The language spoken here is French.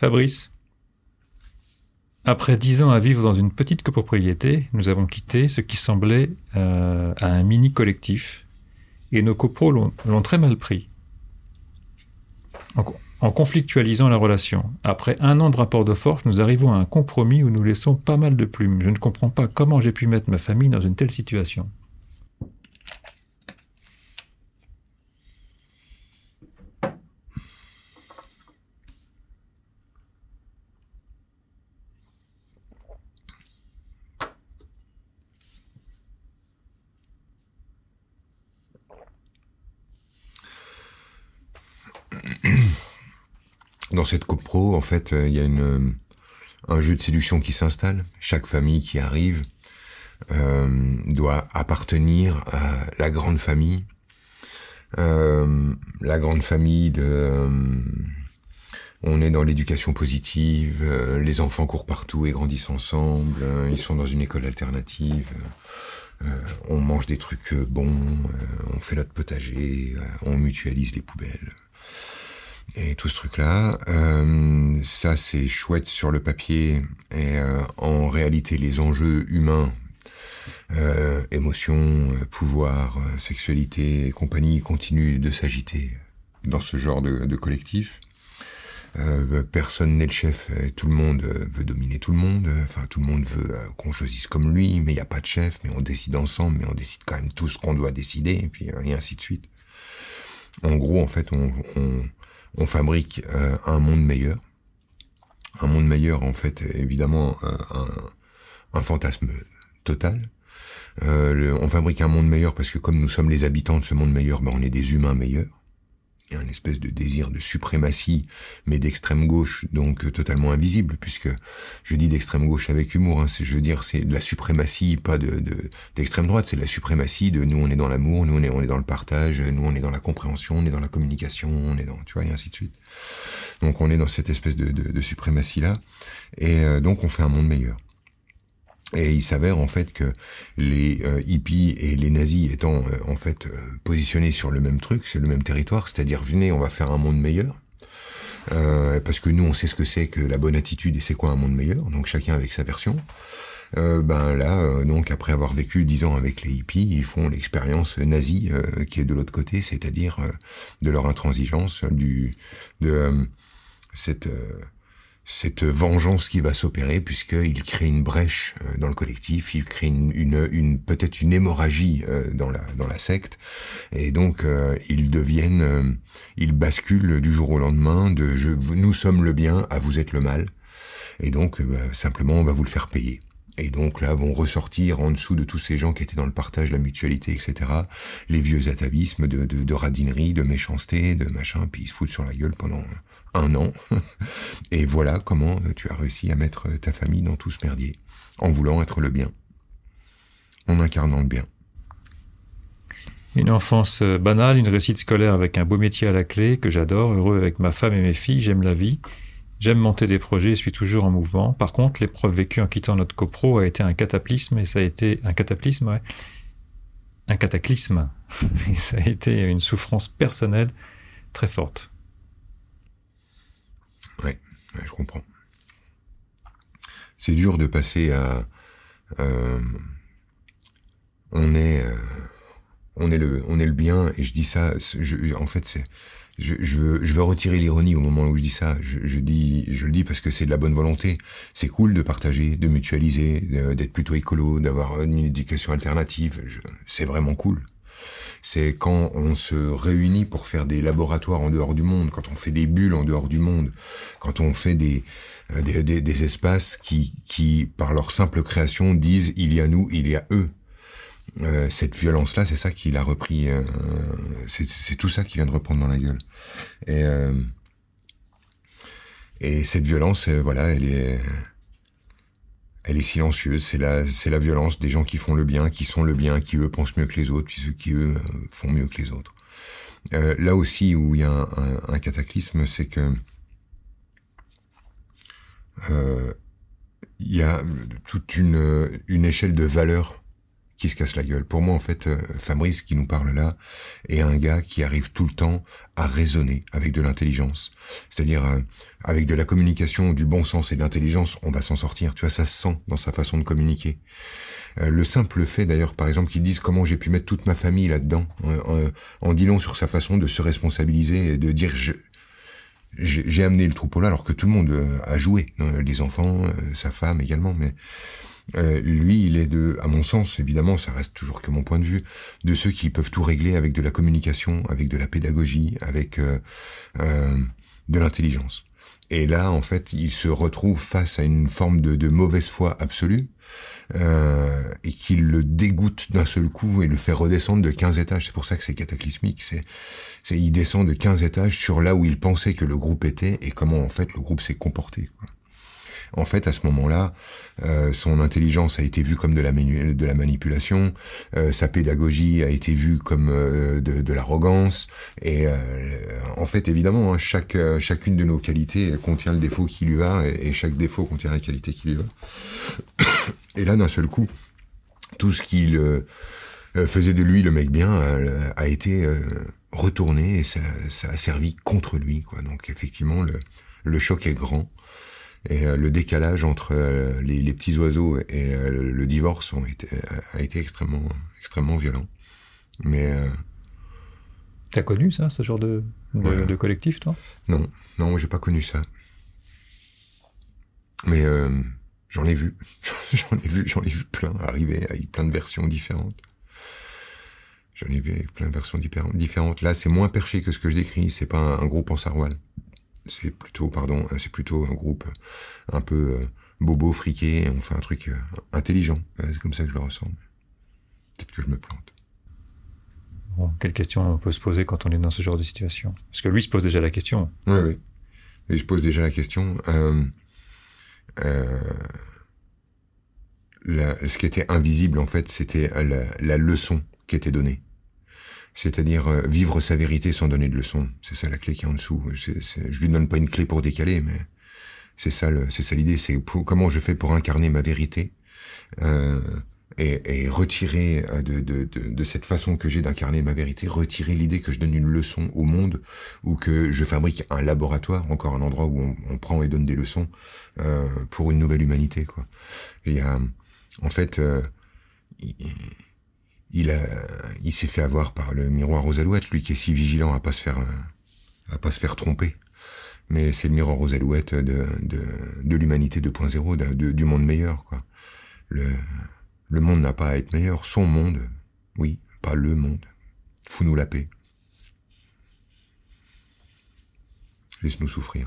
Fabrice. Après dix ans à vivre dans une petite copropriété, nous avons quitté ce qui semblait euh, à un mini collectif, et nos copros l'ont très mal pris. En, conflictualisant la relation, après un an de rapport de force, nous arrivons à un compromis où nous laissons pas mal de plumes. Je ne comprends pas comment j'ai pu mettre ma famille dans une telle situation. Dans cette copro, en fait, euh, il y a une, un jeu de séduction qui s'installe. Chaque famille qui arrive euh, doit appartenir à la grande famille. Euh, la grande famille de... Euh, on est dans l'éducation positive, euh, les enfants courent partout et grandissent ensemble, ils sont dans une école alternative, on mange des trucs bons, on fait notre potager, on mutualise les poubelles et tout ce truc-là. Euh, ça, c'est chouette sur le papier. Et euh, en réalité, les enjeux humains, euh, émotions, euh, pouvoir, euh, sexualité et compagnie continuent de s'agiter dans ce genre de, de collectif. Euh, personne n'est le chef, tout le monde veut dominer tout le monde, enfin tout le monde veut qu'on choisisse comme lui, mais il n'y a pas de chef, mais on décide ensemble, mais on décide quand même tout ce qu'on doit décider, et puis et ainsi de suite. En gros, en fait, on, on on fabrique euh, un monde meilleur. Un monde meilleur, en fait, évidemment, un, un, fantasme total. Euh, on fabrique un monde meilleur parce que comme nous sommes les habitants de ce monde meilleur, ben on est des humains meilleurs et un espèce de désir de suprématie, mais d'extrême gauche, donc euh, totalement invisible, puisque je dis d'extrême gauche avec humour, hein, c'est, je veux dire, c'est de la suprématie, pas de, d'extrême droite, c'est de la suprématie de nous on est dans l'amour, nous on est, on est dans le partage, nous on est dans la compréhension, on est dans la communication, on est dans, tu vois, et ainsi de suite. Donc on est dans cette espèce de, de, suprématie-là, et euh, donc on fait un monde meilleur. Et il s'avère en fait que les euh, hippies et les nazis étant euh, en fait euh, positionnés sur le même truc, sur le même territoire, c'est-à-dire venez, on va faire un monde meilleur. parce que nous, on sait ce que c'est que la bonne attitude et c'est quoi un monde meilleur. Donc chacun avec sa version. ben là, donc après avoir vécu dix ans avec les hippies, ils font l'expérience nazie qui est de l'autre côté, c'est-à-dire de leur intransigeance, du de cette cette vengeance qui va s'opérer puisqu'il crée une brèche euh, dans le collectif, il crée une, une, peut-être une hémorragie euh, dans la dans la secte et donc euh, ils deviennent ils basculent du jour au lendemain de je nous sommes le bien à vous êtes le mal et donc bah, simplement on va vous le faire payer. Et donc là vont ressortir en dessous de tous ces gens qui étaient dans le partage, la mutualité, etc. Les vieux atavismes de, de, radinerie, de méchanceté, de machin, puis ils se foutent sur la gueule pendant un an. Et voilà comment tu as réussi à mettre ta famille dans tout ce merdier, en voulant être le bien, en incarnant le bien. Une enfance banale, une réussite scolaire avec un beau métier à la clé que j'adore, heureux avec ma femme et mes filles, j'aime la vie, j'aime monter des projets et suis toujours en mouvement. Par contre, l'épreuve vécue en quittant notre copro a été un cataclysme et ça a été un cataclysme, ouais. Un cataclysme. et ça a été une souffrance personnelle très forte. Ouais, je comprends. C'est dur de passer à. Euh, on est, euh, on est le, on est le bien, et je dis ça. Je, en fait, c'est, je, je, veux, je veux retirer l'ironie au moment où je dis ça. Je, je dis, je le dis parce que c'est de la bonne volonté. C'est cool de partager, de mutualiser, d'être plutôt écolo, d'avoir une éducation alternative. C'est vraiment cool c'est quand on se réunit pour faire des laboratoires en dehors du monde, quand on fait des bulles en dehors du monde, quand on fait des, euh, des, des, des, espaces qui, qui, par leur simple création, disent il y a nous, il y a eux. Euh, cette violence-là, c'est ça qu'il a repris. Euh, c'est tout ça qui vient de reprendre dans la gueule. Et, euh, et cette violence, euh, voilà, elle est elle est silencieuse. C'est la, la violence des gens qui font le bien, qui sont le bien, qui eux pensent mieux que les autres, puis ceux qui eux euh, font mieux que les autres. Là aussi où il y a un, un, cataclysme, c'est que il y a toute une, une échelle de valeurs qui se casse la gueule. Pour moi, en fait, euh, Fabrice, qui nous parle là, est un gars qui arrive tout le temps à raisonner avec de l'intelligence. C'est-à-dire, euh, avec de la communication, du bon sens et de l'intelligence, on va s'en sortir. Tu vois, ça se sent dans sa façon de communiquer. Euh, le simple fait, d'ailleurs, par exemple, qu'il dise comment j'ai pu mettre toute ma famille là-dedans, en dit long sur sa façon de se responsabiliser et de dire je, j'ai amené le troupeau là alors que tout le monde a joué, les enfants, sa femme également, mais euh, lui, il est de, à mon sens, évidemment, ça reste toujours que mon point de vue, de ceux qui peuvent tout régler avec de la communication, avec de la pédagogie, avec euh, euh, de l'intelligence. Et là, en fait, il se retrouve face à une forme de, de mauvaise foi absolue euh, et qui le dégoûte d'un seul coup et le fait redescendre de 15 étages. C'est pour ça que c'est cataclysmique. C'est, c'est, il descend de 15 étages sur là où il pensait que le groupe était et comment en fait le groupe s'est comporté. Quoi. En fait, à ce moment-là, euh, son intelligence a été vue comme de la, manipulation, euh, sa pédagogie a été vue comme euh, de, de l'arrogance, et en fait, évidemment, hein, chaque, chacune de nos qualités contient le défaut qui lui va, et, chaque défaut contient la qualité qui lui va. Et là, d'un seul coup, tout ce qu'il faisait de lui le mec bien a, été retourné et ça, ça, a servi contre lui. Quoi. Donc effectivement, le, le choc est grand. Et euh, le décalage entre euh, les, les, petits oiseaux et euh, le divorce ont été, a été extrêmement, extrêmement violent. Mais T'as connu ça, ce genre de, de, de collectif, toi? Non, non, j'ai pas connu ça. Mais euh, j'en ai vu, j'en ai vu, j'en ai vu plein arriver avec plein de versions différentes. J'en ai vu avec plein de versions différentes. Là, c'est moins perché que ce que je décris. C'est pas un, un groupe en sarwal c'est plutôt, pardon, euh, c'est plutôt un groupe un peu euh, bobo, friqué, on fait un truc euh, intelligent. C'est comme ça que je le ressens. Peut-être que je me plante. Bon, quelle question on peut se poser quand on est dans ce genre de situation? Parce que lui se pose déjà la question. Oui, oui. Il se pose déjà la question. Euh, euh, la, ce qui était invisible, en fait, c'était la, la, leçon qui était donnée c'est-à-dire euh, vivre sa vérité sans donner de leçons. C'est ça la clé qui est en dessous. je lui donne pas une clé pour décaler, mais c'est ça, c'est ça l'idée. C'est comment je fais pour incarner ma vérité euh, et, et, retirer euh, de, de, de, de, cette façon que j'ai d'incarner ma vérité, retirer l'idée que je donne une leçon au monde ou que je fabrique un laboratoire, encore un endroit où on, prend et donne des leçons euh, pour une nouvelle humanité. Quoi. Il y a, en fait. Euh, il a, il s'est fait avoir par le miroir aux alouettes, lui qui est si vigilant à pas se faire, à pas se faire tromper. Mais c'est le miroir aux alouettes de, de, de l'humanité 2.0, du monde meilleur. Le, le monde n'a pas à être meilleur, son monde, oui, pas le monde. Fous-nous la paix. Laisse-nous souffrir.